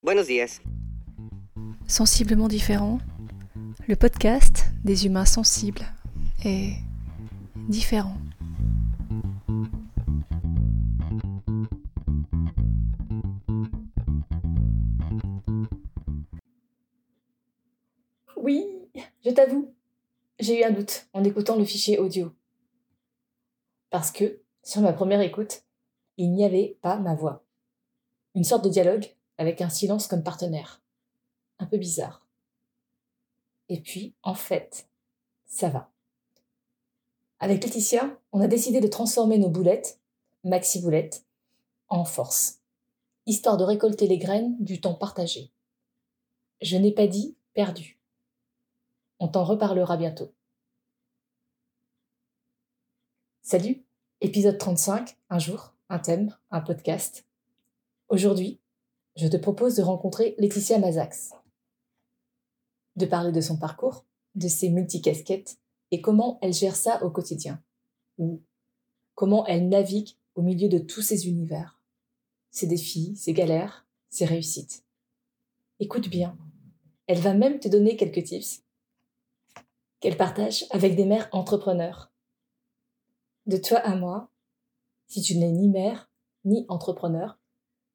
Buenos días. Sensiblement différent, le podcast des humains sensibles est différent. Oui, je t'avoue, j'ai eu un doute en écoutant le fichier audio. Parce que, sur ma première écoute, il n'y avait pas ma voix. Une sorte de dialogue avec un silence comme partenaire. Un peu bizarre. Et puis, en fait, ça va. Avec Laetitia, on a décidé de transformer nos boulettes, maxi boulettes, en force, histoire de récolter les graines du temps partagé. Je n'ai pas dit perdu. On t'en reparlera bientôt. Salut, épisode 35, un jour, un thème, un podcast. Aujourd'hui, je te propose de rencontrer Laetitia Mazax, de parler de son parcours, de ses multicasquettes et comment elle gère ça au quotidien, ou comment elle navigue au milieu de tous ces univers, ses défis, ses galères, ses réussites. Écoute bien, elle va même te donner quelques tips qu'elle partage avec des mères entrepreneurs. De toi à moi, si tu n'es ni mère ni entrepreneur,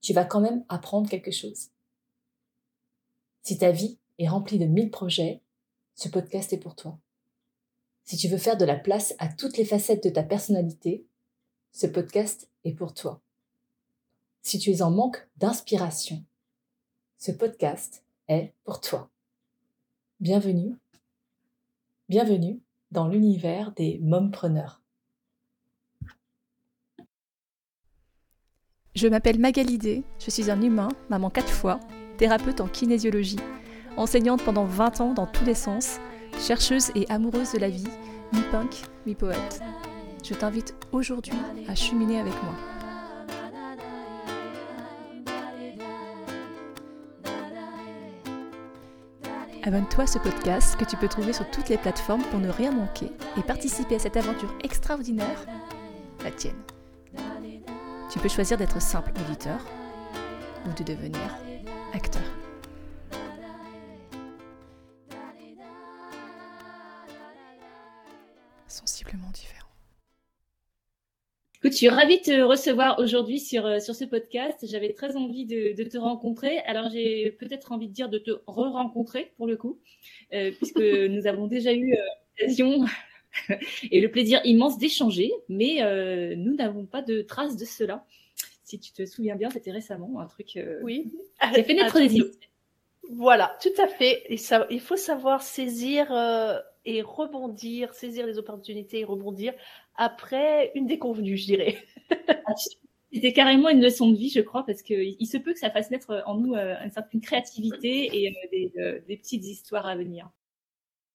tu vas quand même apprendre quelque chose. Si ta vie est remplie de mille projets, ce podcast est pour toi. Si tu veux faire de la place à toutes les facettes de ta personnalité, ce podcast est pour toi. Si tu es en manque d'inspiration, ce podcast est pour toi. Bienvenue, bienvenue dans l'univers des mompreneurs. Je m'appelle Magalidé, je suis un humain, maman quatre fois, thérapeute en kinésiologie, enseignante pendant 20 ans dans tous les sens, chercheuse et amoureuse de la vie, mi-punk, mi-poète. Je t'invite aujourd'hui à cheminer avec moi. Abonne-toi à ce podcast que tu peux trouver sur toutes les plateformes pour ne rien manquer et participer à cette aventure extraordinaire, la tienne. Tu peux choisir d'être simple auditeur ou de devenir acteur. Sensiblement différent. Écoute, je suis ravie de te recevoir aujourd'hui sur, euh, sur ce podcast. J'avais très envie de, te rencontrer. Alors, j'ai peut-être envie de dire de te re-rencontrer pour le coup, euh, puisque nous avons déjà eu euh, l'occasion et le plaisir immense d'échanger, mais euh, nous n'avons pas de traces de cela. Si tu te souviens bien, c'était récemment un truc euh, Oui. qui a fait naître des idées. Voilà, tout à fait. Et ça, il faut savoir saisir euh, et rebondir, saisir les opportunités et rebondir après une déconvenue, je dirais. C'était carrément une leçon de vie, je crois, parce que il se peut que ça fasse naître en nous euh, une certaine créativité et euh, des, euh, des petites histoires à venir.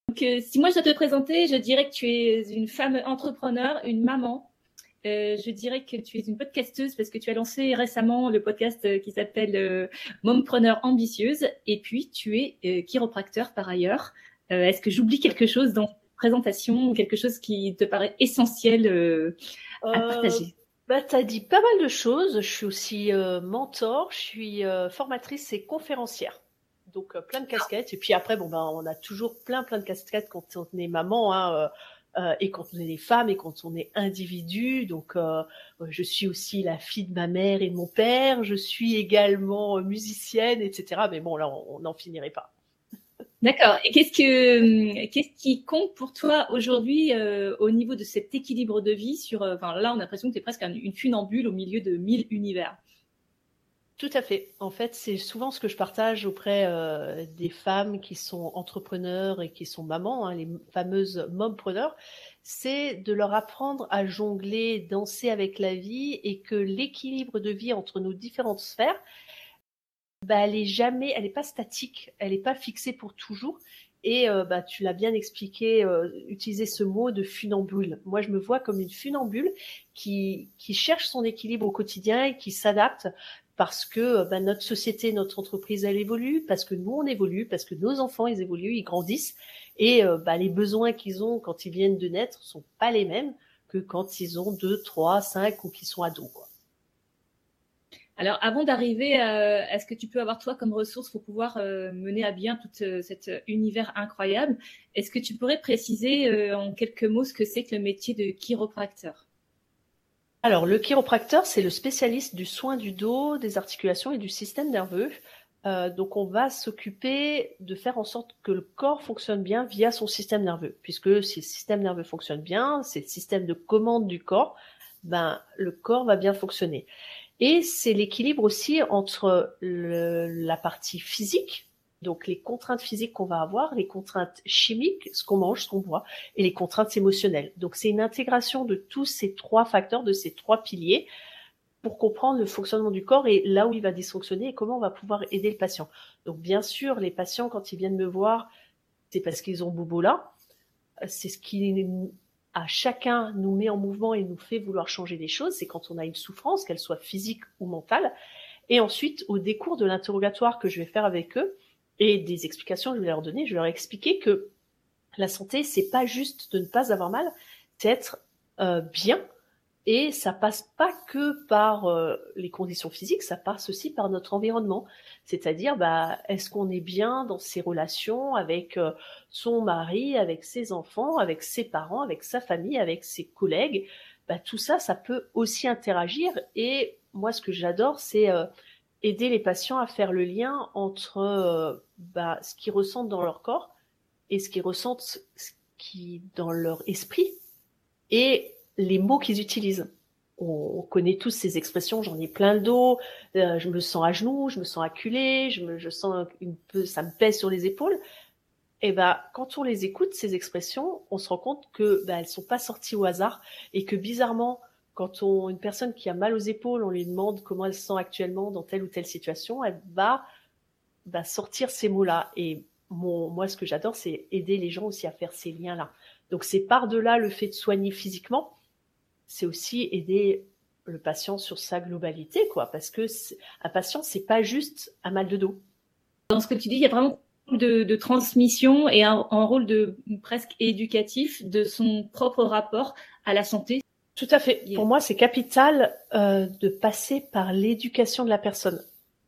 Donc, euh, si moi je dois te présenter, je dirais que tu es une femme entrepreneur, une maman. Euh, je dirais que tu es une podcasteuse parce que tu as lancé récemment le podcast euh, qui s'appelle euh, Mompreneur ambitieuse. Et puis, tu es chiropracteur par ailleurs. Est-ce que j'oublie quelque chose dans cette présentation, quelque chose qui te paraît essentiel à partager? bah, tu as dit pas mal de choses. Je suis aussi mentor, je suis formatrice et conférencière. Donc euh, plein de casquettes. Et puis après, bon ben, on a toujours plein plein de casquettes quand on est maman, hein, euh, euh, et quand on est des femmes et quand on est individu. Donc euh, je suis aussi la fille de ma mère et de mon père. Je suis également musicienne, etc. Mais bon, là, on n'en finirait pas. D'accord. Et qu'est-ce que qu'est-ce qui compte pour toi aujourd'hui euh, au niveau de cet équilibre de vie sur enfin là on a l'impression que tu es presque un- une funambule au milieu de mille univers. Tout à fait. En fait, c'est souvent ce que je partage auprès euh, des femmes qui sont entrepreneurs et qui sont mamans, hein, les fameuses mompreneurs, c'est de leur apprendre à jongler, danser avec la vie et que l'équilibre de vie entre nos différentes sphères, bah, elle est jamais, elle n'est pas statique, elle n'est pas fixée pour toujours. Et euh, bah, tu l'as bien expliqué, euh, utiliser ce mot de funambule. Moi, je me vois comme une funambule qui, qui cherche son équilibre au quotidien et qui s'adapte parce que bah, notre société, notre entreprise, elle évolue, parce que nous, on évolue, parce que nos enfants, ils évoluent, ils grandissent, et euh, bah, les besoins qu'ils ont quand ils viennent de naître sont pas les mêmes que quand ils ont 2, 3, 5 ou qu'ils sont ados. Alors, avant d'arriver à, ce que tu peux avoir toi comme ressource pour pouvoir euh, mener à bien tout euh, cet univers incroyable, est-ce que tu pourrais préciser euh, en quelques mots ce que c'est que le métier de chiropracteur? Alors, le chiropracteur, c'est le spécialiste du soin du dos, des articulations et du système nerveux. donc, on va s'occuper de faire en sorte que le corps fonctionne bien via son système nerveux, puisque si le système nerveux fonctionne bien, c'est le système de commande du corps, ben le corps va bien fonctionner. Et c'est l'équilibre aussi entre la partie physique, donc les contraintes physiques qu'on va avoir, les contraintes chimiques, ce qu'on mange, ce qu'on boit, et les contraintes émotionnelles. Donc c'est une intégration de tous ces trois facteurs, de ces trois piliers, pour comprendre le fonctionnement du corps et là où il va dysfonctionner et comment on va pouvoir aider le patient. Donc bien sûr, les patients, quand ils viennent me voir, c'est parce qu'ils ont bobo là. C'est ce qui à chacun nous met en mouvement et nous fait vouloir changer des choses, c'est quand on a une souffrance, qu'elle soit physique ou mentale. Et ensuite, au décours de l'interrogatoire que je vais faire avec eux et des explications je vais leur donner, je vais leur expliquer que la santé, c'est pas juste de ne pas avoir mal, c'est être euh, bien et ça passe pas que par euh, les conditions physiques, ça passe aussi par notre environnement. C'est-à-dire, bah, est-ce qu'on est bien dans ses relations avec euh, son mari, avec ses enfants, avec ses parents, avec sa famille, avec ses collègues? Bah, Tout ça, ça peut aussi interagir. Et moi, ce que j'adore, c'est euh, aider les patients à faire le lien entre bah, ce qu'ils ressentent dans leur corps et ce qu'ils ressentent ce qui, dans leur esprit. Et les mots qu'ils utilisent. On, connaît tous ces expressions, j'en ai plein le dos, euh, je me sens à genoux, je me sens acculé, je, me, je sens une peu, ça me pèse sur les épaules. Et eh ben, quand on les écoute, ces expressions, on se rend compte que ben, elles sont pas sorties au hasard et que bizarrement, quand on, une personne qui a mal aux épaules, on lui demande comment elle se sent actuellement dans telle ou telle situation, elle va, sortir ces mots-là. Et moi, ce que j'adore, c'est aider les gens aussi à faire ces liens-là. Donc, c'est par-delà le fait de soigner physiquement, c'est aussi aider le patient sur sa globalité, quoi, parce que un patient, c'est pas juste un mal de dos. Dans ce que tu dis, il y a vraiment de, de transmission et un, rôle de presque éducatif de son propre rapport à la santé. Tout à fait. Pour moi, c'est capital euh, de passer par l'éducation de la personne.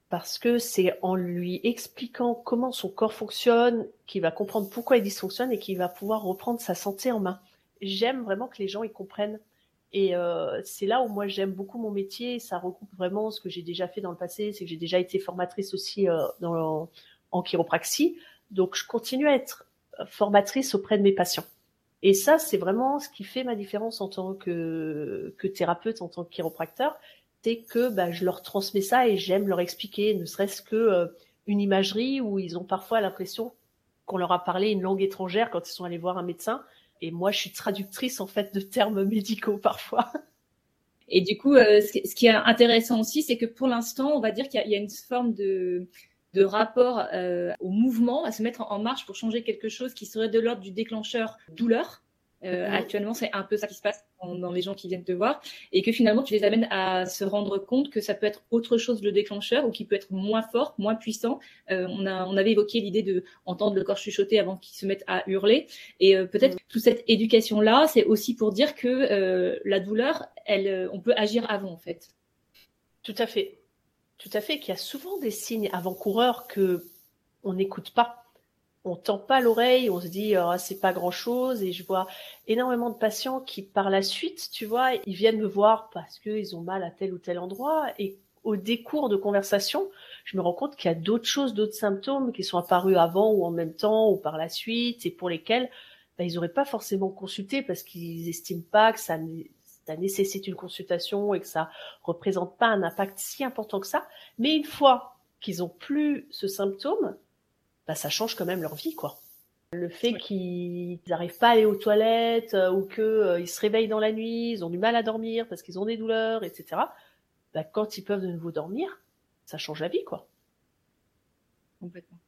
Parce que c'est en lui expliquant comment son corps fonctionne qu'il va comprendre pourquoi il dysfonctionne et qu'il va pouvoir reprendre sa santé en main. J'aime vraiment que les gens y comprennent et euh, c'est là où moi j'aime beaucoup mon métier. Ça regroupe vraiment ce que j'ai déjà fait dans le passé. C'est que j'ai déjà été formatrice aussi euh, dans, en chiropraxie. Donc je continue à être formatrice auprès de mes patients. Et ça, c'est vraiment ce qui fait ma différence en tant que, que thérapeute, en tant que chiropracteur, c'est que bah, je leur transmets ça et j'aime leur expliquer, ne serait-ce que euh, une imagerie où ils ont parfois l'impression qu'on leur a parlé une langue étrangère quand ils sont allés voir un médecin et moi, je suis traductrice en fait de termes médicaux parfois. Et du coup, euh, ce qui est intéressant aussi, c'est que pour l'instant, on va dire qu'il y, a une forme de, de rapport euh, au mouvement, à se mettre en marche pour changer quelque chose qui serait de l'ordre du déclencheur douleur, euh. Actuellement, c'est un peu ça qui se passe dans, les gens qui viennent te voir, et que finalement, tu les amènes à se rendre compte que ça peut être autre chose le déclencheur, ou qui peut être moins fort, moins puissant. Euh, on, a, on avait évoqué l'idée de entendre le corps chuchoter avant qu'il se mette à hurler, et euh, peut-être mhm. toute cette éducation-là, c'est aussi pour dire que euh, la douleur, elle, on peut agir avant, en fait. Tout à fait. Tout à fait, qu'il y a souvent des signes avant-coureurs que on n'écoute pas. On tend pas l'oreille, on se dit oh, c'est pas grand chose et je vois énormément de patients qui par la suite, tu vois, ils viennent me voir parce qu'ils ont mal à tel ou tel endroit et au décours de conversation, je me rends compte qu'il y a d'autres choses, d'autres symptômes qui sont apparus avant ou en même temps ou par la suite et pour lesquels ben, ils n'auraient pas forcément consulté parce qu'ils estiment pas que ça, ça nécessite une consultation et que ça représente pas un impact si important que ça. Mais une fois qu'ils ont plus ce symptôme, bah, ça change quand même leur vie, quoi. Le fait qu'ils n'arrivent pas à aller aux toilettes euh, ou qu'ils euh, se réveillent dans la nuit, ils ont du mal à dormir parce qu'ils ont des douleurs, etc. Bah, quand ils peuvent de nouveau dormir, ça change la vie, quoi. Complètement.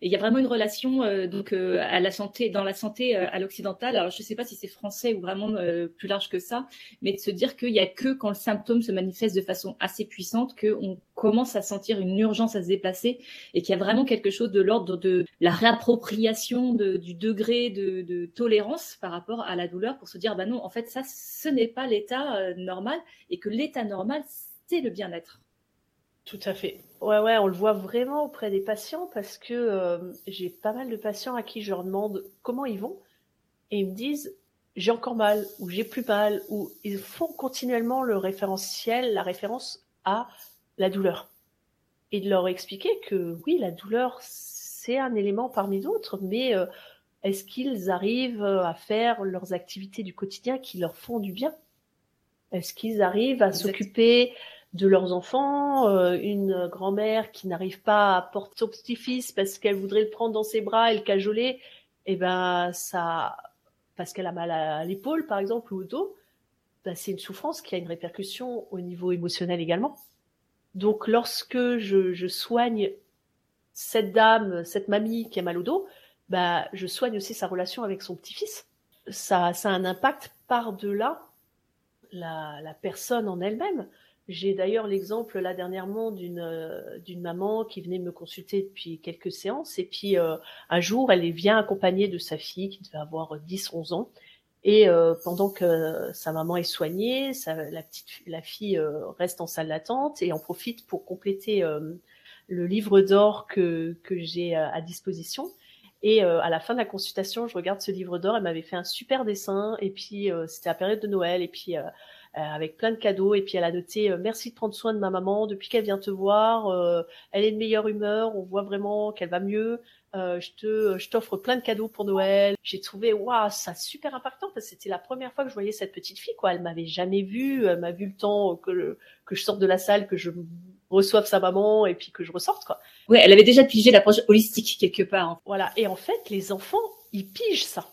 Il y a vraiment une relation euh, donc euh, à la santé, dans la santé euh, à l'occidental. Alors je ne sais pas si c'est français ou vraiment plus large que ça, mais de se dire qu'il y a que quand le symptôme se manifeste de façon assez puissante qu'on commence à sentir une urgence à se déplacer et qu'il y a vraiment quelque chose de l'ordre de la réappropriation de, du degré de, de, tolérance par rapport à la douleur pour se dire bah non en fait ça ce n'est pas l'état normal et que l'état normal c'est le bien-être. Tout à fait. Ouais, ouais, on le voit vraiment auprès des patients parce que euh, j'ai pas mal de patients à qui je leur demande comment ils vont et ils me disent j'ai encore mal ou j'ai plus mal ou ils font continuellement le référentiel, la référence à la douleur. Et de leur expliquer que oui, la douleur, c'est un élément parmi d'autres, mais euh, est-ce qu'ils arrivent à faire leurs activités du quotidien qui leur font du bien? Est-ce qu'ils arrivent à s'occuper de leurs enfants, euh, une grand-mère qui n'arrive pas à porter son petit-fils parce qu'elle voudrait le prendre dans ses bras et le cajoler, et eh ben ça, parce qu'elle a mal à l'épaule par exemple ou au dos, ben, c'est une souffrance qui a une répercussion au niveau émotionnel également. Donc lorsque je, je soigne cette dame, cette mamie qui a mal au dos, bah, je soigne aussi sa relation avec son petit-fils. Ça, ça a un impact par-delà la, la personne en elle-même. J'ai d'ailleurs l'exemple là dernièrement d'une euh, d'une maman qui venait me consulter depuis quelques séances et puis euh, un jour elle vient accompagnée de sa fille qui devait avoir 10-11 ans et euh, pendant que sa maman est soignée, la petite la fille reste en salle d'attente et en profite pour compléter le livre d'or que que j'ai à disposition. Et à la fin de la consultation, je regarde ce livre d'or. Elle m'avait fait un super dessin. Et puis, c'était la période de Noël. Et puis, euh, avec plein de cadeaux. Et puis elle a noté euh, merci de prendre soin de ma maman depuis qu'elle vient te voir. Euh, elle est de meilleure humeur. On voit vraiment qu'elle va mieux. je te, je t'offre plein de cadeaux pour Noël. J'ai trouvé waouh ça super impactant parce que c'était la première fois que je voyais cette petite fille quoi. Elle m'avait jamais vue. Elle m'a vu le temps que que je sorte de la salle, que je reçoive sa maman et puis que je ressorte quoi. Ouais, elle avait déjà pigé l'approche holistique quelque part. Voilà. Et en fait, les enfants, ils pigent ça.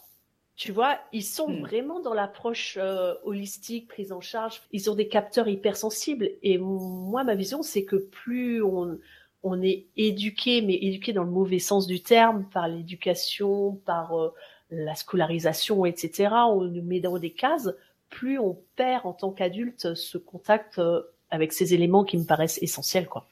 Tu vois, ils sont hmm. vraiment dans l'approche euh, holistique, prise en charge. Ils ont des capteurs hypersensibles. Et moi, ma vision, c'est que plus on, on est éduqué, mais éduqué dans le mauvais sens du terme, par l'éducation, par euh, la scolarisation, etc., on nous met dans des cases, plus on perd en tant qu'adulte ce contact euh, avec ces éléments qui me paraissent essentiels, quoi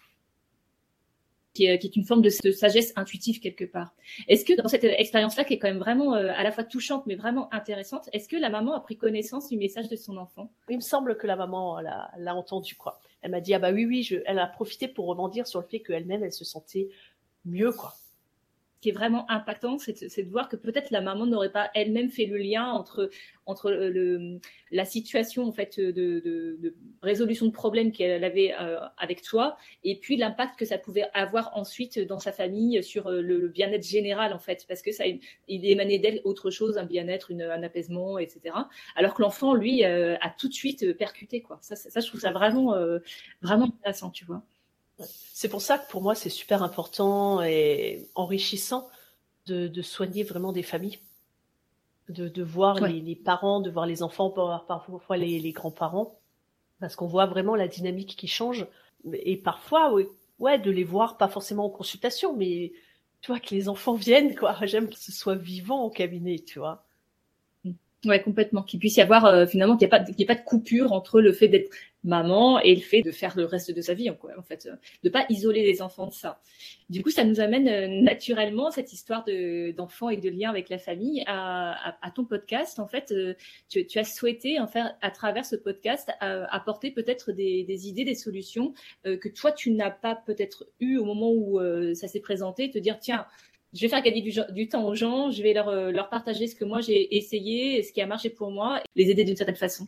qui est, une forme de, sagesse intuitive quelque part. Est-ce que dans cette expérience-là, qui est quand même vraiment euh, à la fois touchante mais vraiment intéressante, est-ce que la maman a pris connaissance du message de son enfant? Il me semble que la maman l'a entendu quoi. Elle m'a dit ah bah oui oui, je, elle a profité pour rebondir sur le fait qu'elle-même elle se sentait mieux quoi qui est vraiment impactant, c'est de voir que peut-être la maman n'aurait pas elle-même fait le lien entre entre le, la situation en fait de, de, résolution de problèmes qu'elle avait euh, avec toi et puis l'impact que ça pouvait avoir ensuite dans sa famille sur euh, le, bien-être général en fait parce que ça il émanait d'elle autre chose un bien-être un apaisement etc alors que l'enfant lui euh, a tout de suite percuté quoi. Ça, je trouve ça vraiment vraiment intéressant tu vois c'est pour ça que pour moi, c'est super important et enrichissant de, de, soigner vraiment des familles, de, de voir les, les, parents, de voir les enfants, parfois les, les grands-parents, parce qu'on voit vraiment la dynamique qui change. Et parfois, ouais, ouais, de les voir, pas forcément en consultation, mais tu vois, que les enfants viennent, quoi. J'aime que ce soit vivant au cabinet, tu vois. Ouais, complètement. Qu'il puisse y avoir euh, finalement qu'il n'y ait, pas, de coupure entre le fait d'être maman et le fait de faire le reste de sa vie, quoi, en fait, euh, de pas isoler les enfants de ça. Du coup, ça nous amène euh, naturellement cette histoire de d'enfants et de lien avec la famille à, ton podcast. En fait, tu, tu, as souhaité en faire à travers ce podcast apporter peut-être des, des, idées, des solutions que toi tu n'as pas peut-être eu au moment où ça s'est présenté, te dire tiens je vais faire gagner du, temps aux gens, je vais leur, euh, partager ce que moi j'ai essayé, ce qui a marché pour moi, les aider d'une certaine façon.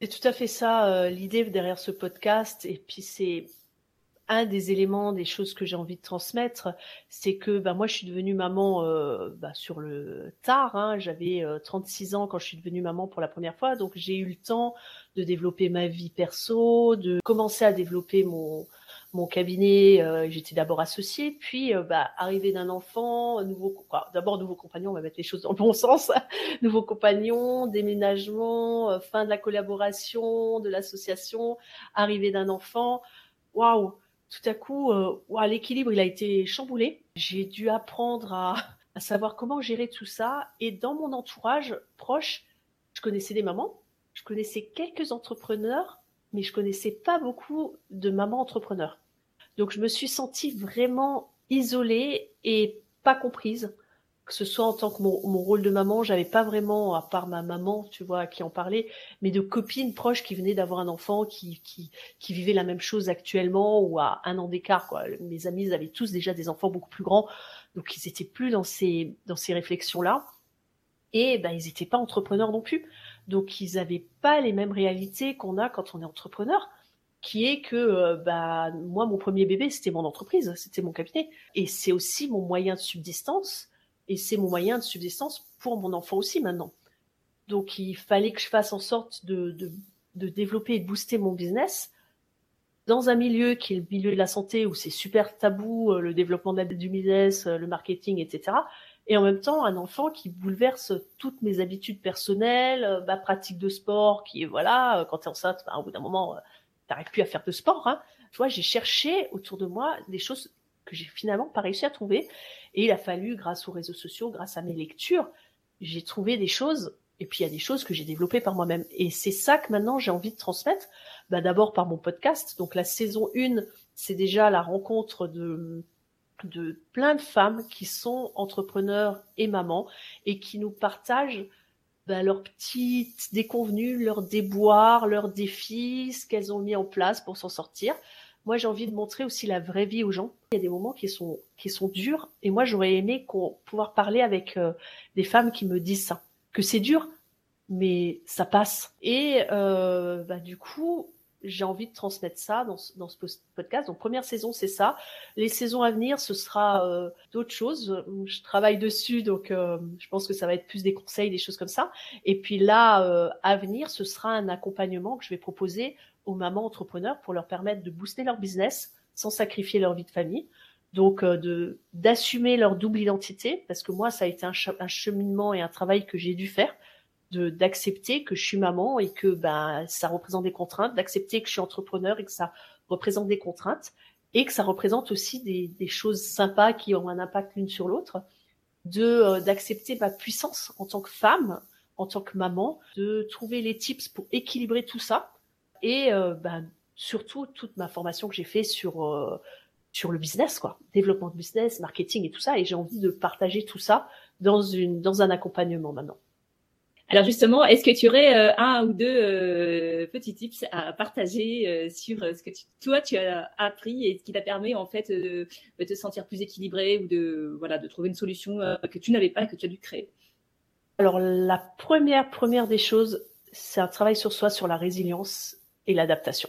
C'est tout à fait ça euh, l'idée derrière ce podcast. Et puis c'est un des éléments, des choses que j'ai envie de transmettre, c'est que bah, moi je suis devenue maman euh, bah, sur le tard. Hein, J'avais 36 ans quand je suis devenue maman pour la première fois, donc j'ai eu le temps de développer ma vie perso, de commencer à développer mon mon cabinet, euh, j'étais d'abord associée, puis euh, bah, arrivée d'un enfant, nouveau, d'abord nouveau compagnon, on va mettre les choses dans le bon sens, nouveau compagnon, déménagement, euh, fin de la collaboration, de l'association, arrivée d'un enfant, waouh, tout à coup, l'équilibre il a été chamboulé. J'ai dû apprendre à, à savoir comment gérer tout ça, et dans mon entourage proche, je connaissais des mamans, je connaissais quelques entrepreneurs mais je connaissais pas beaucoup de mamans entrepreneurs. Donc je me suis sentie vraiment isolée et pas comprise que ce soit en tant que mon, rôle de maman, j'avais pas vraiment, à part ma maman, tu vois, qui en parlait, mais de copines proches qui venaient d'avoir un enfant qui, qui, qui vivait la même chose actuellement ou à un an d'écart. Mes amis avaient tous déjà des enfants beaucoup plus grands, donc ils étaient plus dans ces, dans ces réflexions-là. Et ben, ils n'étaient pas entrepreneurs non plus. Donc ils n'avaient pas les mêmes réalités qu'on a quand on est entrepreneur qui est que euh, bah moi mon premier bébé c'était mon entreprise, c'était mon cabinet et c'est aussi mon moyen de subsistance et c'est mon moyen de subsistance pour mon enfant aussi maintenant. Donc il fallait que je fasse en sorte de, de, développer et de booster mon business dans un milieu qui est le milieu de la santé où c'est super tabou, euh, le développement du business, euh, le marketing, etc. Et en même temps, un enfant qui bouleverse toutes mes habitudes personnelles, ma pratique de sport, qui voilà, quand tu es enceinte, bah, au bout d'un moment, t'arrives plus à faire de sport. Hein. Tu vois, j'ai cherché autour de moi des choses que j'ai finalement pas réussi à trouver. Et il a fallu, grâce aux réseaux sociaux, grâce à mes lectures, j'ai trouvé des choses. Et puis il y a des choses que j'ai développées par moi-même. Et c'est ça que maintenant j'ai envie de transmettre. Bah, d'abord par mon podcast. Donc la saison 1, c'est déjà la rencontre de de plein de femmes qui sont entrepreneurs et mamans et qui nous partagent bah, leurs petites déconvenues, leurs déboires, leurs défis, ce qu'elles ont mis en place pour s'en sortir. Moi, j'ai envie de montrer aussi la vraie vie aux gens. Il y a des moments qui sont qui sont durs, et moi, j'aurais aimé pouvoir parler avec euh, des femmes qui me disent ça, que c'est dur, mais ça passe. Et euh, bah, du coup, j'ai envie de transmettre ça dans, dans ce podcast. Donc première saison, c'est ça. Les saisons à venir, ce sera euh, d'autres choses. Je travaille dessus, donc euh, je pense que ça va être plus des conseils, des choses comme ça. Et puis là, euh, à venir, ce sera un accompagnement que je vais proposer aux mamans entrepreneurs pour leur permettre de booster leur business sans sacrifier leur vie de famille. Donc de d'assumer leur double identité, parce que moi, ça a été un cheminement et un travail que j'ai dû faire d'accepter que je suis maman et que ben ça représente des contraintes, d'accepter que je suis entrepreneur et que ça représente des contraintes et que ça représente aussi des, des choses sympas qui ont un impact l'une sur l'autre, de euh, d'accepter ma puissance en tant que femme, en tant que maman, de trouver les tips pour équilibrer tout ça et euh, ben, surtout toute ma formation que j'ai fait sur euh, sur le business quoi, développement de business, marketing et tout ça et j'ai envie de partager tout ça dans une dans un accompagnement maintenant. Alors justement, est-ce que tu aurais euh, un ou deux euh, petits tips à partager euh, sur ce que toi tu as appris et ce qui t'a permis en fait de, te sentir plus équilibré ou de voilà de trouver une solution que tu n'avais pas que tu as dû créer? Alors la première première des choses, c'est un travail sur soi, sur la résilience et l'adaptation.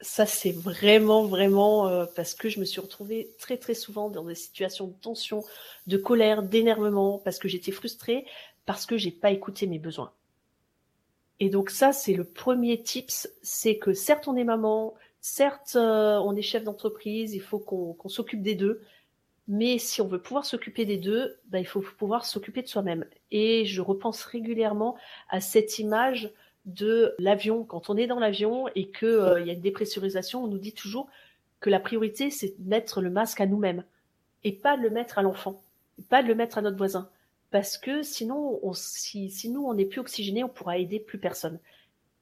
Ça c'est vraiment vraiment parce que je me suis retrouvée très très souvent dans des situations de tension, de colère, d'énervement parce que j'étais frustrée parce que j'ai pas écouté mes besoins. Et donc ça, c'est le premier tips, c'est que certes on est maman, certes euh, on est chef d'entreprise, il faut qu'on s'occupe des deux, mais si on veut pouvoir s'occuper des deux, bah, il faut pouvoir s'occuper de soi-même. Et je repense régulièrement à cette image de l'avion. Quand on est dans l'avion et qu'il euh, y a une dépressurisation, on nous dit toujours que la priorité, c'est de mettre le masque à nous-mêmes et pas de le mettre à l'enfant, pas de le mettre à notre voisin parce que sinon, on, si, nous, on n'est plus oxygéné, on pourra aider plus personne.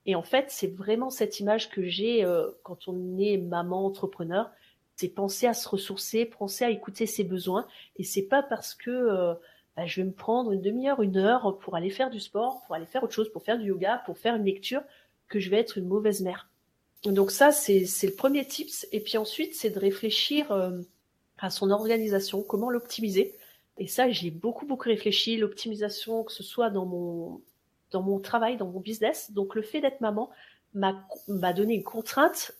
Et en fait, c'est vraiment cette image que j'ai euh, quand on est maman entrepreneur, c'est penser à se ressourcer, penser à écouter ses besoins. Et c'est pas parce que euh, bah, je vais me prendre une demi-heure, une heure pour aller faire du sport, pour aller faire autre chose, pour faire du yoga, pour faire une lecture, que je vais être une mauvaise mère. Donc ça, c'est le premier tips. Et puis ensuite, c'est de réfléchir euh, à son organisation, comment l'optimiser. Et ça, j'ai beaucoup, beaucoup réfléchi, l'optimisation, que ce soit dans mon, dans mon travail, dans mon business. Donc, le fait d'être maman m'a, donné une contrainte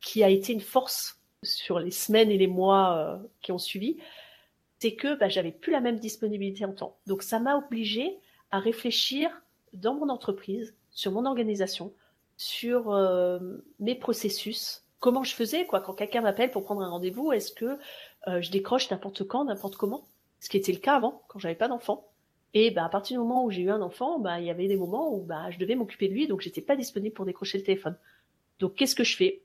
qui a été une force sur les semaines et les mois euh, qui ont suivi. C'est que bah, j'avais plus la même disponibilité en temps. Donc, ça m'a obligé à réfléchir dans mon entreprise, sur mon organisation, sur euh, mes processus, comment je faisais quoi quand quelqu'un m'appelle pour prendre un rendez-vous, est-ce que euh, je décroche n'importe quand, n'importe comment? Ce qui était le cas avant, quand j'avais pas d'enfant. Et bah, à partir du moment où j'ai eu un enfant, bah, il y avait des moments où bah, je devais m'occuper de lui, donc j'étais pas disponible pour décrocher le téléphone. Donc qu'est-ce que je fais?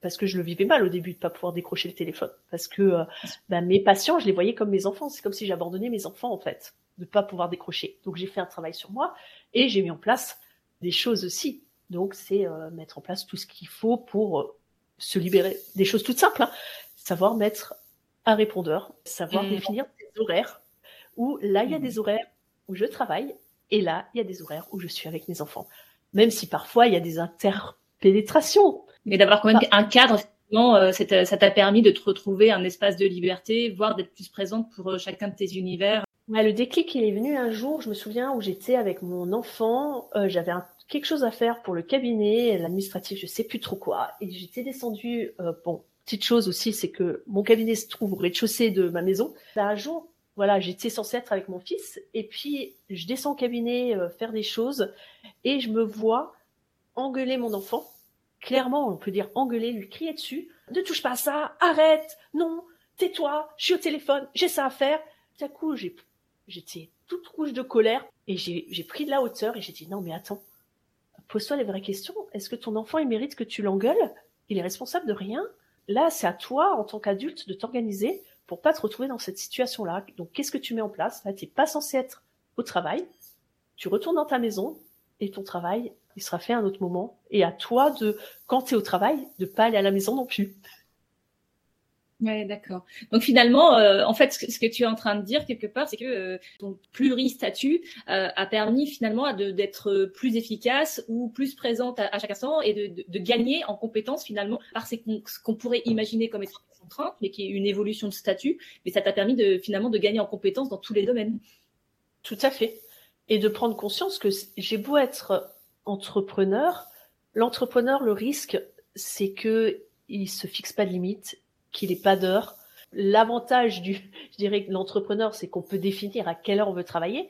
Parce que je le vivais mal au début de pas pouvoir décrocher le téléphone, parce que euh, bah, mes patients, je les voyais comme mes enfants. C'est comme si j'abandonnais mes enfants en fait, de pas pouvoir décrocher. Donc j'ai fait un travail sur moi et j'ai mis en place des choses aussi. Donc c'est euh, mettre en place tout ce qu'il faut pour euh, se libérer. Des choses toutes simples, hein. savoir mettre un répondeur, savoir mmh. définir horaires où là, il y a des horaires où je travaille et là, il y a des horaires où je suis avec mes enfants. Même si parfois, il y a des interpénétrations. Mais d'avoir quand même un cadre, euh, c'est- ça t'a permis de te retrouver un espace de liberté, voire d'être plus présente pour euh, chacun de tes univers. Ouais, le déclic, il est venu un jour, je me souviens, où j'étais avec mon enfant, euh, j'avais quelque chose à faire pour le cabinet, l'administratif, je sais plus trop quoi, et j'étais descendue, euh, bon, petite chose aussi, c'est que mon cabinet se trouve au rez-de-chaussée de ma maison. Ben, un jour, voilà, j'étais censée être avec mon fils, et puis je descends au cabinet euh, faire des choses, et je me vois engueuler mon enfant. Clairement, on peut dire engueuler, lui crier dessus. Ne touche pas à ça, arrête, non, tais-toi, je suis au téléphone, j'ai ça à faire. Tout à coup, J'étais toute rouge de colère et j'ai pris de la hauteur et j'ai dit non mais attends, pose-toi les vraies questions. Est-ce que ton enfant il mérite que tu l'engueules? Il est responsable de rien. Là, c'est à toi en tant qu'adulte de t'organiser pour pas te retrouver dans cette situation-là. Donc qu'est-ce que tu mets en place? Là, t'es pas censé être au travail. Tu retournes dans ta maison et ton travail il sera fait à un autre moment. Et à toi de quand tu es au travail de pas aller à la maison non plus. Ouais, d'accord. Donc finalement, euh, en fait, ce que, tu es en train de dire quelque part, c'est que euh, ton pluristatut euh, a permis finalement d'être plus efficace ou plus présente à, chaque instant et de, gagner en compétences finalement par ce qu'on pourrait imaginer comme étant des contraintes, mais qui est une évolution de statut. Mais ça t'a permis de finalement de gagner en compétences dans tous les domaines. Tout à fait. Et de prendre conscience que j'ai beau être entrepreneur, l'entrepreneur, le risque, c'est que il se fixe pas de limite, qu'il n'ait pas d'heure. L'avantage du, je dirais, l'entrepreneur, c'est qu'on peut définir à quelle heure on veut travailler.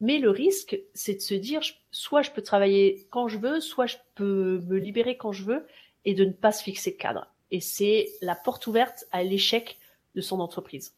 Mais le risque, c'est de se dire, soit je peux travailler quand je veux, soit je peux me libérer quand je veux, et de ne pas se fixer de cadre. Et c'est la porte ouverte à l'échec de son entreprise.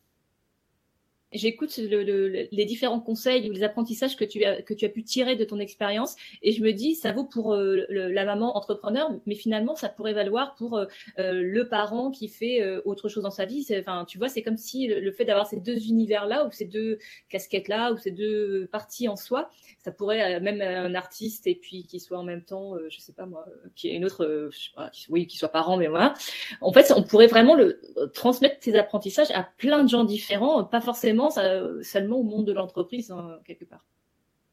J'écoute le, le- les différents conseils ou les apprentissages que tu as que tu as pu tirer de ton expérience et je me dis ça vaut pour euh, la maman entrepreneur mais finalement ça pourrait valoir pour euh, euh, le parent qui fait autre chose dans sa vie. Enfin tu vois c'est comme si le, fait d'avoir ces deux univers là ou ces deux casquettes là ou ces deux parties en soi ça pourrait même un artiste et puis qui soit en même temps je sais pas moi qui est une autre je sais pas, oui qui soit parent mais voilà. En fait, on pourrait vraiment le transmettre ces apprentissages à plein de gens différents, pas forcément ça- seulement au monde de l'entreprise hein, quelque part.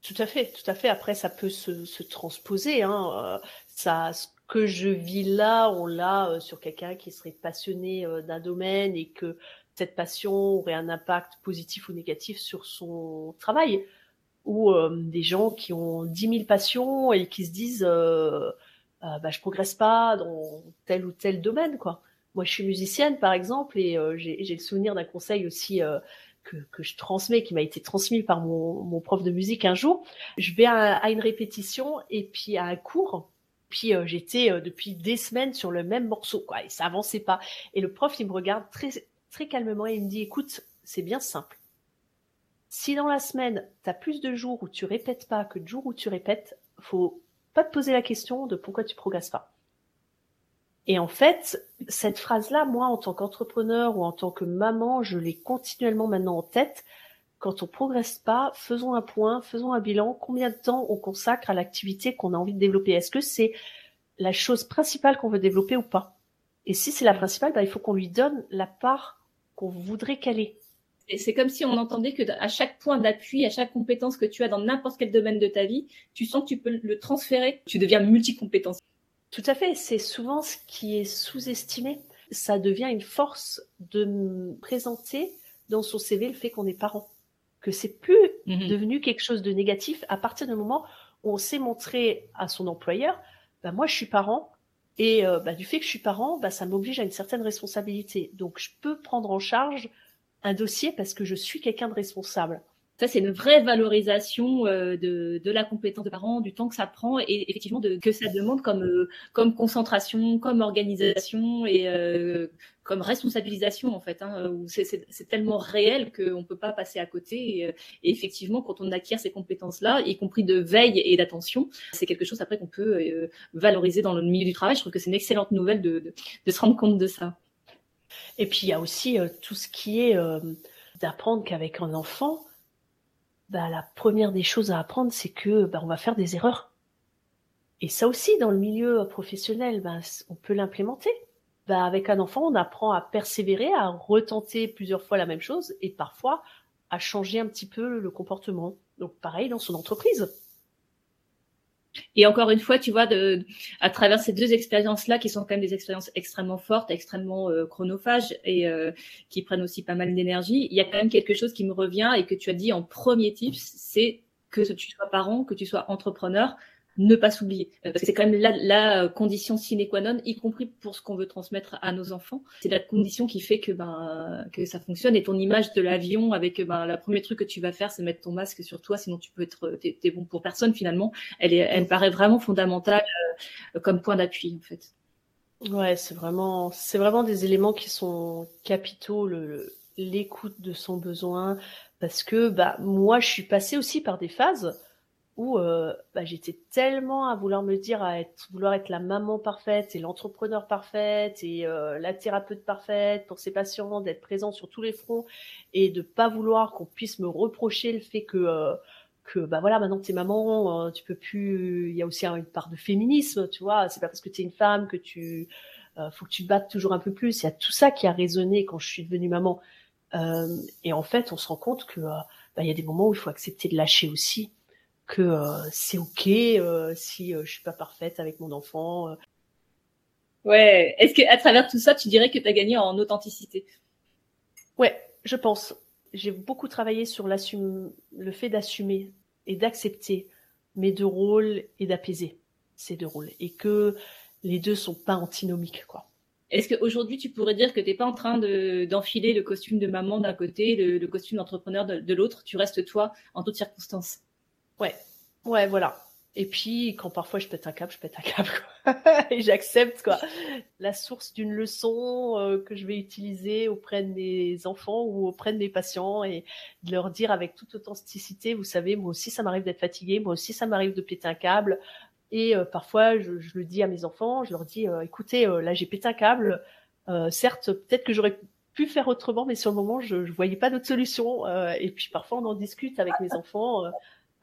Tout à fait, tout à fait. Après, ça peut se, se transposer. Hein. euh, Ça, ce que je vis là, on l'a euh, sur quelqu'un qui serait passionné euh, d'un domaine et que cette passion aurait un impact positif ou négatif sur son travail. Ou euh, des gens qui ont 10 000 passions et qui se disent euh, euh, bah, je progresse pas dans tel ou tel domaine. quoi. Moi, je suis musicienne, par exemple, et euh, j'ai le souvenir d'un conseil aussi euh, que, je transmets, qui m'a été transmis par mon, prof de musique un jour. Je vais à, à une répétition et puis à un cours. Puis euh, j'étais euh, depuis des semaines sur le même morceau, quoi, et ça avançait pas. Et le prof, il me regarde très très calmement et il me dit, écoute, c'est bien simple. Si dans la semaine, tu as plus de jours où tu répètes pas que de jours où tu répètes, faut pas te poser la question de pourquoi tu progresses pas. Et en fait, cette phrase-là, moi, en tant qu'entrepreneur ou en tant que maman, je l'ai continuellement maintenant en tête. Quand on progresse pas, faisons un point, faisons un bilan. Combien de temps on consacre à l'activité qu'on a envie de développer? Est-ce que c'est la chose principale qu'on veut développer ou pas? Et si c'est la principale, bah, il faut qu'on lui donne la part qu'on voudrait qu'elle ait. Et c'est comme si on entendait que à chaque point d'appui, à chaque compétence que tu as dans n'importe quel domaine de ta vie, tu sens que tu peux le transférer, tu deviens multicompétence. Tout à fait, c'est souvent ce qui est sous-estimé. Ça devient une force de présenter dans son CV le fait qu'on est parent. Que c'est plus Mhm. devenu quelque chose de négatif à partir du moment où on s'est montré à son employeur, bah moi je suis parent et euh, bah, du fait que je suis parent, bah, ça m'oblige à une certaine responsabilité. Donc je peux prendre en charge un dossier parce que je suis quelqu'un de responsable. Ça, c'est une vraie valorisation euh, de, la compétence de parent, du temps que ça prend et effectivement de, que ça demande comme, euh, concentration, comme organisation et euh, comme responsabilisation en fait. Hein, c'est, tellement réel qu'on ne peut pas passer à côté. Et, effectivement, quand on acquiert ces compétences-là, y compris de veille et d'attention, c'est quelque chose après qu'on peut valoriser dans le milieu du travail. Je trouve que c'est une excellente nouvelle de, de, se rendre compte de ça. Et puis il y a aussi tout ce qui est d'apprendre qu'avec un enfant, bah, la première des choses à apprendre, c'est que bah, on va faire des erreurs. Et ça aussi, dans le milieu professionnel, bah, on peut l'implémenter. Bah, avec un enfant, on apprend à persévérer, à retenter plusieurs fois la même chose et parfois à changer un petit peu le comportement. Donc pareil dans son entreprise. Et encore une fois, tu vois, de, à travers ces deux expériences-là, qui sont quand même des expériences extrêmement fortes, extrêmement euh, chronophages et euh, qui prennent aussi pas mal d'énergie, il y a quand même quelque chose qui me revient et que tu as dit en premier tips, c'est que tu sois parent, que tu sois entrepreneur, ne pas s'oublier. Euh, parce que c'est quand même la, la, condition sine qua non, y compris pour ce qu'on veut transmettre à nos enfants. C'est la condition qui fait que ben que ça fonctionne. Et ton image de l'avion avec ben le premier truc que tu vas faire, c'est mettre ton masque sur toi, sinon tu peux être t'es, bon pour personne finalement. Elle est, elle paraît vraiment fondamentale euh, comme point d'appui en fait. Ouais, c'est vraiment c'est vraiment des éléments qui sont capitaux le, l'écoute de son besoin parce que bah moi je suis passée aussi par des phases où euh, bah, j'étais tellement à vouloir me dire à être vouloir être la maman parfaite et l'entrepreneur parfaite et euh, la thérapeute parfaite pour ses patients d'être présent sur tous les fronts et de pas vouloir qu'on puisse me reprocher le fait que euh, que bah voilà maintenant t'es maman tu peux plus il y a aussi une part de féminisme tu vois. C'est pas parce que t'es une femme que tu faut que tu te battes toujours un peu plus. Il y a tout ça qui a résonné quand je suis devenue maman. Et en fait on se rend compte que bah, il y a des moments où il faut accepter de lâcher aussi que euh, c'est ok euh, si euh, je suis pas parfaite avec mon enfant. Ouais. Est-ce que à travers tout ça, tu dirais que tu as gagné en authenticité? Ouais, je pense. J'ai beaucoup travaillé sur le fait d'assumer et d'accepter mes deux rôles et d'apaiser ces deux rôles et que les deux sont pas antinomiques quoi. Est-ce qu'aujourd'hui, tu pourrais dire que tu n'es pas en train d'enfiler le costume de maman d'un côté, le, le costume d'entrepreneur de, de l'autre? Tu restes toi en toutes circonstances? Ouais, ouais, voilà. Et puis, quand parfois je pète un câble, je pète un câble, quoi. et j'accepte, quoi, la source d'une leçon euh, que je vais utiliser auprès de mes enfants ou auprès de mes patients et de leur dire avec toute authenticité, vous savez, moi aussi ça m'arrive d'être fatiguée, moi aussi ça m'arrive de péter un câble. Et euh, parfois, je, le dis à mes enfants, je leur dis, euh, écoutez, là j'ai pété un câble. certes, peut-être que j'aurais pu faire autrement, mais sur le moment, je, je voyais pas d'autre solution. et puis parfois, on en discute avec mes enfants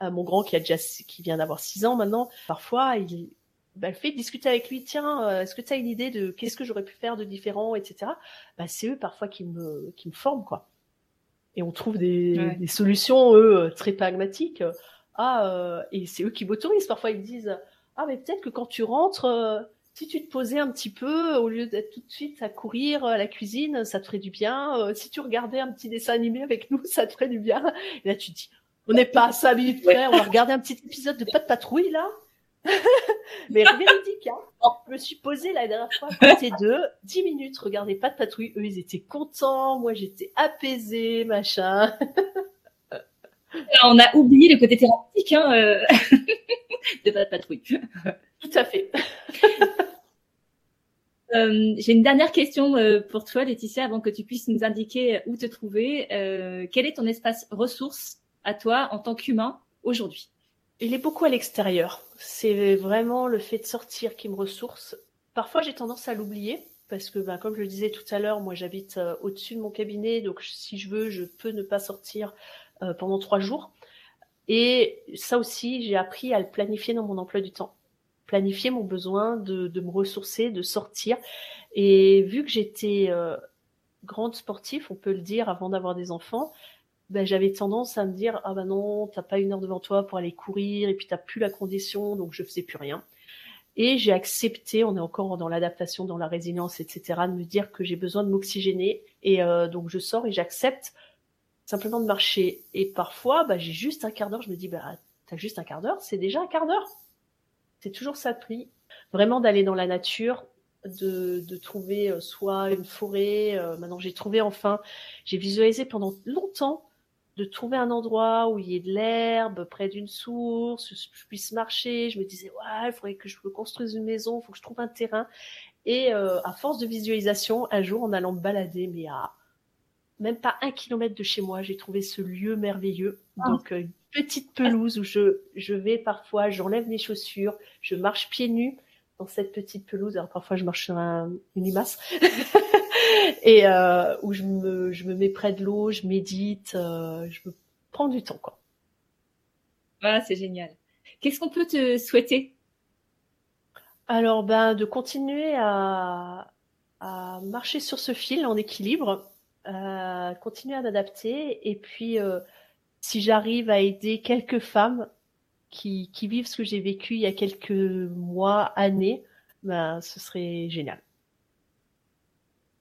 mon grand qui a déjà qui vient d'avoir 6 ans maintenant, parfois il bah, le fait de discuter avec lui, tiens, euh, est-ce que tu as une idée de qu'est-ce que j'aurais pu faire de différent, etc. Bah, c'est eux parfois qui me qui me forment quoi. Et on trouve des, des solutions eux très pragmatiques. Ah euh, et c'est eux qui m'autorisent. Parfois ils disent ah mais peut-être que quand tu rentres euh, si tu te posais un petit peu, au lieu d'être tout de suite à courir à la cuisine, ça te ferait du bien. si tu regardais un petit dessin animé avec nous, ça te ferait du bien. Et là, tu te dis, on n'est pas à 5 minutes près. On va regarder un petit épisode de Pas de patrouille, là. Mais véridique, hein. Je me suis posée la dernière fois côté d'eux, 10 minutes, regardez pas de patrouille. Eux, ils étaient contents. Moi, j'étais apaisée, machin. on a oublié le côté thérapeutique, hein, euh, de pas de patrouille. Tout à fait. Euh, j'ai une dernière question euh, pour toi, Laetitia, avant que tu puisses nous indiquer où te trouver. quel est ton espace ressources toi en tant qu'humain aujourd'hui Il est beaucoup à l'extérieur. C'est vraiment le fait de sortir qui me ressource. Parfois, j'ai tendance à l'oublier parce que, ben, comme je le disais tout à l'heure, moi, j'habite euh, au-dessus de mon cabinet, donc si je veux, je peux ne pas sortir euh, pendant trois jours. Et ça aussi, j'ai appris à le planifier dans mon emploi du temps. Planifier mon besoin de, de me ressourcer, de sortir. Et vu que j'étais euh, grande sportive, on peut le dire, avant d'avoir des enfants, ben, j'avais tendance à me dire ah ben non t'as pas une heure devant toi pour aller courir et puis t'as plus la condition donc je faisais plus rien. Et j'ai accepté on est encore dans l'adaptation dans la résilience etc de me dire que j'ai besoin de m'oxygéner. Et euh, donc je sors et j'accepte simplement de marcher. Et parfois bah, j'ai juste un quart d'heure je me dis bah t'as juste un quart d'heure c'est déjà un quart d'heure. C'est toujours ça de prix. Vraiment d'aller dans la nature de, de trouver euh, soit une forêt. Euh, maintenant, j'ai trouvé enfin, j'ai visualisé pendant longtemps de trouver un endroit où il y ait de l'herbe, près d'une source, je puisse marcher. Je me disais, ouais, il faudrait que je me construise une maison, il faut que je trouve un terrain. Et euh, à force de visualisation, un jour, en allant me balader, mais à même pas un kilomètre de chez moi, j'ai trouvé ce lieu merveilleux. Ah. Donc, euh, une petite pelouse où je, je vais parfois, j'enlève mes chaussures, je marche pieds nus dans cette petite pelouse. Alors, parfois, je marche sur un, une limace. et euh, où je me, je me mets près de l'eau, je médite, euh, je me prends du temps, quoi. Ah, c'est génial. Qu'est-ce qu'on peut te souhaiter? Alors, ben, de continuer à, à marcher sur ce fil en équilibre continuer à m'adapter. Et puis, si j'arrive à aider quelques femmes qui, qui vivent ce que j'ai vécu il y a quelques mois, années, ben, ce serait génial.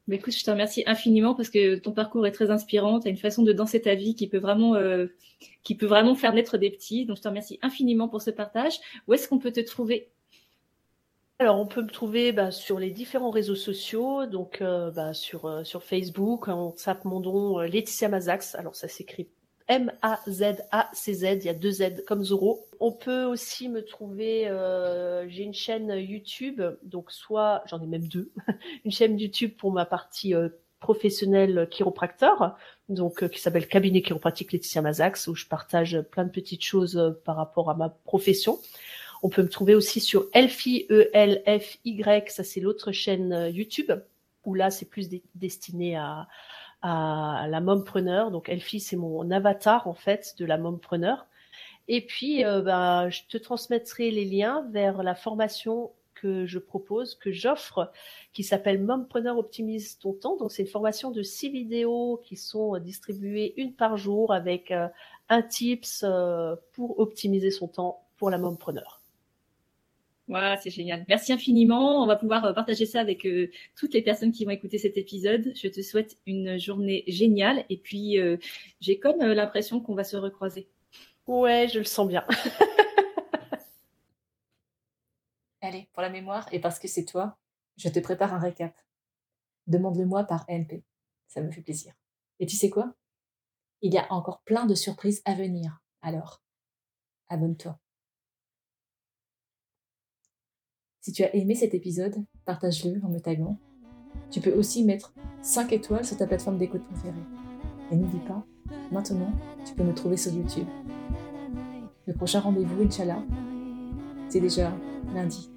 Mais écoute, je te remercie infiniment parce que ton parcours est très inspirant. Tu as une façon de danser ta vie qui peut vraiment, euh, qui peut vraiment faire naître des petits. Donc, je te remercie infiniment pour ce partage. Où est-ce qu'on peut te trouver? Alors, on peut me trouver bah, sur les différents réseaux sociaux, donc euh, bah, sur, euh, sur Facebook, on tape mon nom Laetitia Mazax. Alors, ça s'écrit M-A-Z-A-C-Z, il y a deux Z comme Zoro. On peut aussi me trouver, euh, j'ai une chaîne YouTube, donc soit, j'en ai même deux, une chaîne YouTube pour ma partie euh, professionnelle chiropracteur, donc euh, qui s'appelle Cabinet chiropratique Laetitia Mazax, où je partage plein de petites choses par rapport à ma profession. On peut me trouver aussi sur Elfy, E-L-F-Y, ça c'est l'autre chaîne YouTube, où là c'est plus destiné à, à la mompreneur. Donc Elfie, c'est mon avatar en fait de la mompreneur. Et puis, euh, bah, je te transmettrai les liens vers la formation que je propose, que j'offre, qui s'appelle Mompreneur Optimise ton temps. Donc, c'est une formation de six vidéos qui sont distribuées une par jour avec euh, un tips euh, pour optimiser son temps pour la mompreneur. Voilà, c'est génial. Merci infiniment. On va pouvoir euh, partager ça avec euh, toutes les personnes qui vont écouter cet épisode. Je te souhaite une journée géniale et puis euh, j'ai comme l'impression qu'on va se recroiser. Ouais, je le sens bien. Allez, pour la mémoire et parce que c'est toi, je te prépare un récap. Demande-le-moi par NP. Ça me fait plaisir. Et tu sais quoi? Il y a encore plein de surprises à venir. Alors, abonne-toi. Si tu as aimé cet épisode, partage-le en me taguant. Tu peux aussi mettre 5 étoiles sur ta plateforme d'écoute préférée. Et n'oublie pas, maintenant, tu peux me trouver sur YouTube. Le prochain rendez-vous, Inch'Allah, c'est déjà lundi.